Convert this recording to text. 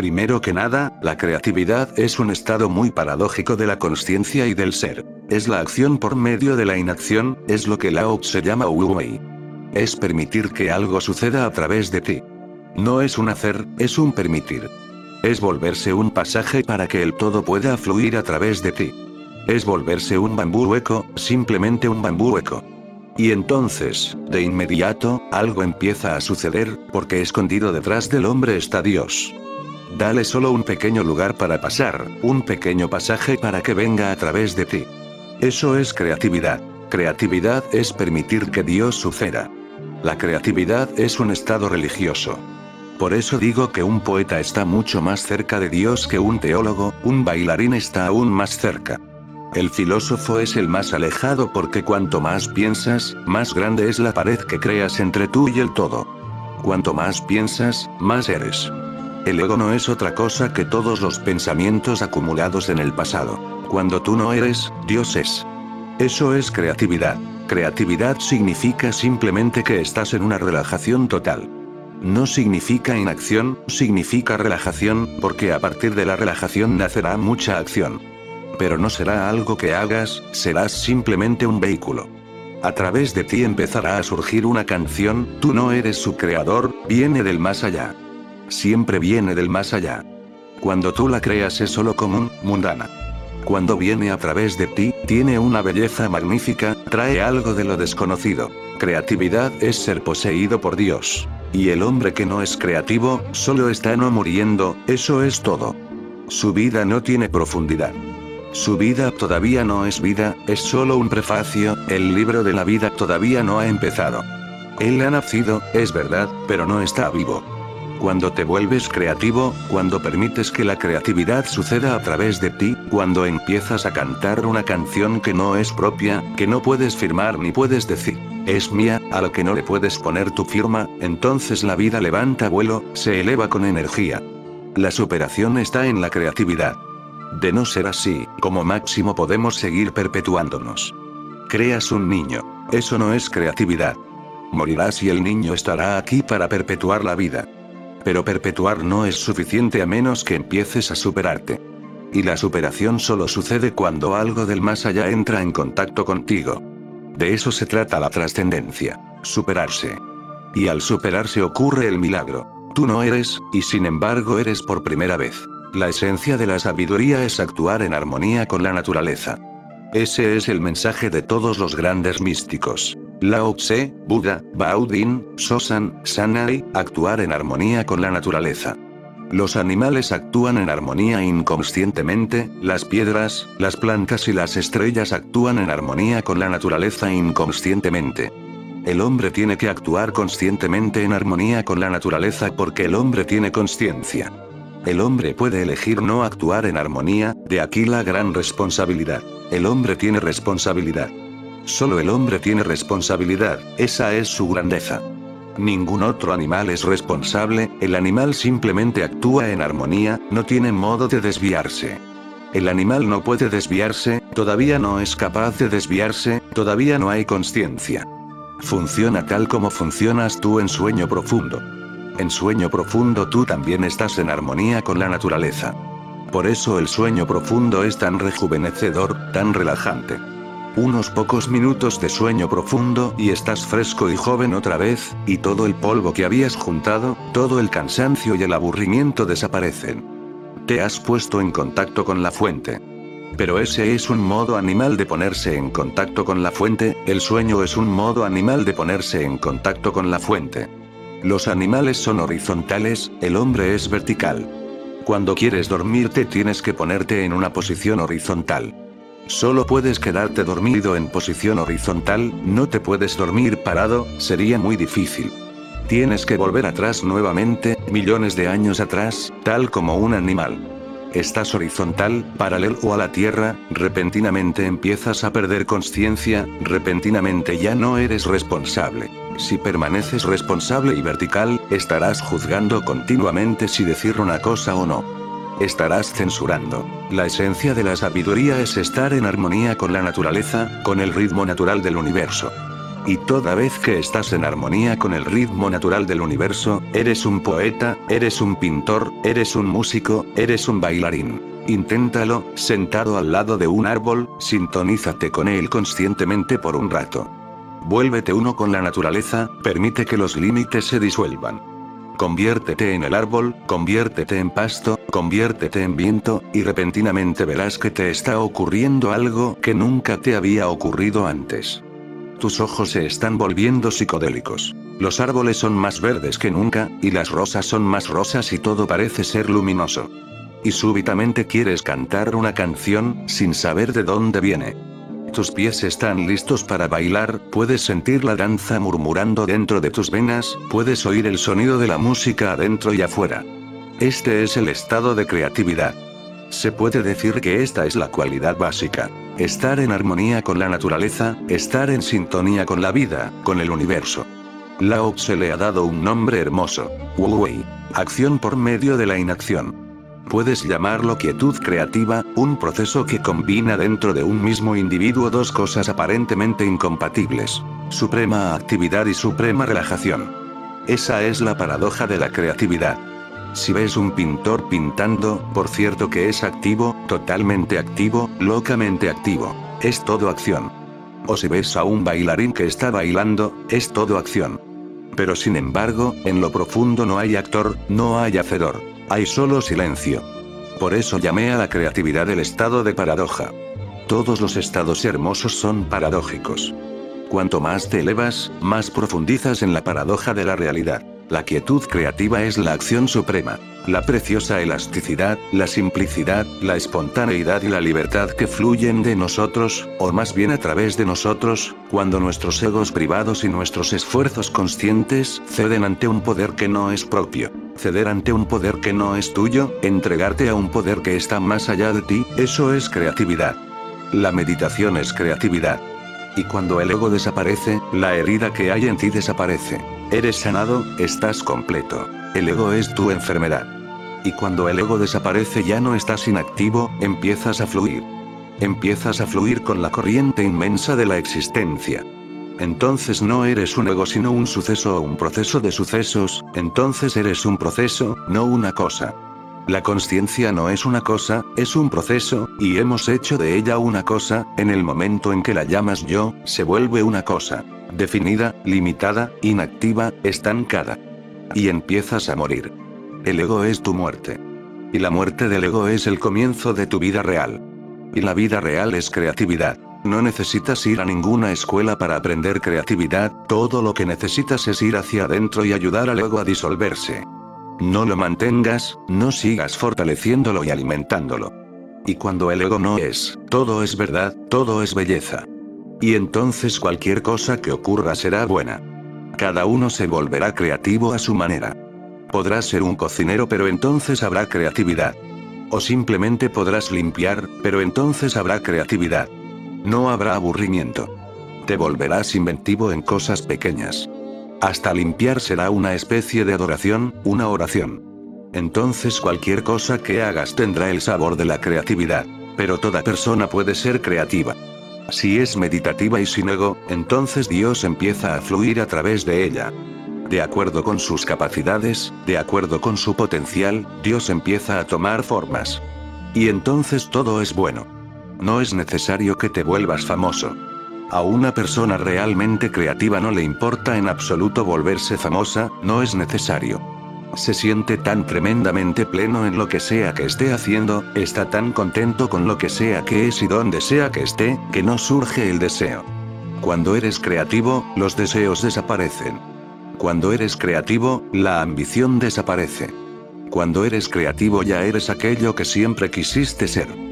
Primero que nada, la creatividad es un estado muy paradójico de la conciencia y del ser. Es la acción por medio de la inacción, es lo que Lao se llama Wu Wei. Es permitir que algo suceda a través de ti. No es un hacer, es un permitir. Es volverse un pasaje para que el todo pueda fluir a través de ti. Es volverse un bambú hueco, simplemente un bambú hueco. Y entonces, de inmediato, algo empieza a suceder, porque escondido detrás del hombre está Dios. Dale solo un pequeño lugar para pasar, un pequeño pasaje para que venga a través de ti. Eso es creatividad. Creatividad es permitir que Dios suceda. La creatividad es un estado religioso. Por eso digo que un poeta está mucho más cerca de Dios que un teólogo, un bailarín está aún más cerca. El filósofo es el más alejado porque cuanto más piensas, más grande es la pared que creas entre tú y el todo. Cuanto más piensas, más eres. El ego no es otra cosa que todos los pensamientos acumulados en el pasado. Cuando tú no eres, Dios es. Eso es creatividad. Creatividad significa simplemente que estás en una relajación total. No significa inacción, significa relajación, porque a partir de la relajación nacerá mucha acción. Pero no será algo que hagas, serás simplemente un vehículo. A través de ti empezará a surgir una canción, tú no eres su creador, viene del más allá siempre viene del más allá. Cuando tú la creas es solo común, mundana. Cuando viene a través de ti, tiene una belleza magnífica, trae algo de lo desconocido. Creatividad es ser poseído por Dios. Y el hombre que no es creativo, solo está no muriendo, eso es todo. Su vida no tiene profundidad. Su vida todavía no es vida, es solo un prefacio, el libro de la vida todavía no ha empezado. Él ha nacido, es verdad, pero no está vivo. Cuando te vuelves creativo, cuando permites que la creatividad suceda a través de ti, cuando empiezas a cantar una canción que no es propia, que no puedes firmar ni puedes decir, es mía, a lo que no le puedes poner tu firma, entonces la vida levanta vuelo, se eleva con energía. La superación está en la creatividad. De no ser así, como máximo podemos seguir perpetuándonos. Creas un niño. Eso no es creatividad. Morirás y el niño estará aquí para perpetuar la vida. Pero perpetuar no es suficiente a menos que empieces a superarte. Y la superación solo sucede cuando algo del más allá entra en contacto contigo. De eso se trata la trascendencia. Superarse. Y al superarse ocurre el milagro. Tú no eres, y sin embargo eres por primera vez. La esencia de la sabiduría es actuar en armonía con la naturaleza. Ese es el mensaje de todos los grandes místicos. Lao Tse, Buda, Baudin, Sosan, Sanai, actuar en armonía con la naturaleza. Los animales actúan en armonía inconscientemente, las piedras, las plantas y las estrellas actúan en armonía con la naturaleza inconscientemente. El hombre tiene que actuar conscientemente en armonía con la naturaleza porque el hombre tiene conciencia. El hombre puede elegir no actuar en armonía, de aquí la gran responsabilidad. El hombre tiene responsabilidad. Solo el hombre tiene responsabilidad, esa es su grandeza. Ningún otro animal es responsable, el animal simplemente actúa en armonía, no tiene modo de desviarse. El animal no puede desviarse, todavía no es capaz de desviarse, todavía no hay conciencia. Funciona tal como funcionas tú en sueño profundo. En sueño profundo tú también estás en armonía con la naturaleza. Por eso el sueño profundo es tan rejuvenecedor, tan relajante. Unos pocos minutos de sueño profundo y estás fresco y joven otra vez, y todo el polvo que habías juntado, todo el cansancio y el aburrimiento desaparecen. Te has puesto en contacto con la fuente. Pero ese es un modo animal de ponerse en contacto con la fuente, el sueño es un modo animal de ponerse en contacto con la fuente. Los animales son horizontales, el hombre es vertical. Cuando quieres dormirte tienes que ponerte en una posición horizontal. Solo puedes quedarte dormido en posición horizontal, no te puedes dormir parado, sería muy difícil. Tienes que volver atrás nuevamente, millones de años atrás, tal como un animal. Estás horizontal, paralelo a la Tierra, repentinamente empiezas a perder conciencia, repentinamente ya no eres responsable. Si permaneces responsable y vertical, estarás juzgando continuamente si decir una cosa o no. estarás censurando. La esencia de la sabiduría es estar en armonía con la naturaleza, con el ritmo natural del universo. Y toda vez que estás en armonía con el ritmo natural del universo, eres un poeta, eres un pintor, eres un músico, eres un bailarín. Inténtalo, sentado al lado de un árbol, sintonízate con él conscientemente por un rato. Vuélvete uno con la naturaleza, permite que los límites se disuelvan. Conviértete en el árbol, conviértete en pasto, conviértete en viento, y repentinamente verás que te está ocurriendo algo que nunca te había ocurrido antes. Tus ojos se están volviendo psicodélicos. Los árboles son más verdes que nunca, y las rosas son más rosas y todo parece ser luminoso. Y súbitamente quieres cantar una canción, sin saber de dónde viene. Tus pies están listos para bailar, puedes sentir la danza murmurando dentro de tus venas, puedes oír el sonido de la música adentro y afuera. Este es el estado de creatividad. Se puede decir que esta es la cualidad básica. Estar en armonía con la naturaleza, estar en sintonía con la vida, con el universo. Lao se le ha dado un nombre hermoso. Wu Wei. Acción por medio de la inacción. Puedes llamarlo quietud creativa, un proceso que combina dentro de un mismo individuo dos cosas aparentemente incompatibles. Suprema actividad y suprema relajación. Esa es la paradoja de la creatividad. Si ves un pintor pintando, por cierto que es activo, totalmente activo, locamente activo, es todo acción. O si ves a un bailarín que está bailando, es todo acción. Pero sin embargo, en lo profundo no hay actor, no hay hacedor. Hay solo silencio. Por eso llamé a la creatividad el estado de paradoja. Todos los estados hermosos son paradójicos. Cuanto más te elevas, más profundizas en la paradoja de la realidad. La quietud creativa es la acción suprema. La preciosa elasticidad, la simplicidad, la espontaneidad y la libertad que fluyen de nosotros, o más bien a través de nosotros, cuando nuestros egos privados y nuestros esfuerzos conscientes ceden ante un poder que no es propio. Ceder ante un poder que no es tuyo, entregarte a un poder que está más allá de ti, eso es creatividad. La meditación es creatividad. Y cuando el ego desaparece, la herida que hay en ti desaparece. Eres sanado, estás completo. El ego es tu enfermedad. Y cuando el ego desaparece ya no estás inactivo, empiezas a fluir. Empiezas a fluir con la corriente inmensa de la existencia. Entonces no eres un ego sino un suceso o un proceso de sucesos, entonces eres un proceso, no una cosa. La conciencia no es una cosa, es un proceso, y hemos hecho de ella una cosa, en el momento en que la llamas yo, se vuelve una cosa definida, limitada, inactiva, estancada. Y empiezas a morir. El ego es tu muerte. Y la muerte del ego es el comienzo de tu vida real. Y la vida real es creatividad. No necesitas ir a ninguna escuela para aprender creatividad, todo lo que necesitas es ir hacia adentro y ayudar al ego a disolverse. No lo mantengas, no sigas fortaleciéndolo y alimentándolo. Y cuando el ego no es, todo es verdad, todo es belleza. Y entonces cualquier cosa que ocurra será buena. Cada uno se volverá creativo a su manera. Podrás ser un cocinero pero entonces habrá creatividad. O simplemente podrás limpiar, pero entonces habrá creatividad. No habrá aburrimiento. Te volverás inventivo en cosas pequeñas. Hasta limpiar será una especie de adoración, una oración. Entonces cualquier cosa que hagas tendrá el sabor de la creatividad. Pero toda persona puede ser creativa. Si es meditativa y sin ego, entonces Dios empieza a fluir a través de ella. De acuerdo con sus capacidades, de acuerdo con su potencial, Dios empieza a tomar formas. Y entonces todo es bueno. No es necesario que te vuelvas famoso. A una persona realmente creativa no le importa en absoluto volverse famosa, no es necesario. Se siente tan tremendamente pleno en lo que sea que esté haciendo, está tan contento con lo que sea que es y donde sea que esté, que no surge el deseo. Cuando eres creativo, los deseos desaparecen. Cuando eres creativo, la ambición desaparece. Cuando eres creativo ya eres aquello que siempre quisiste ser.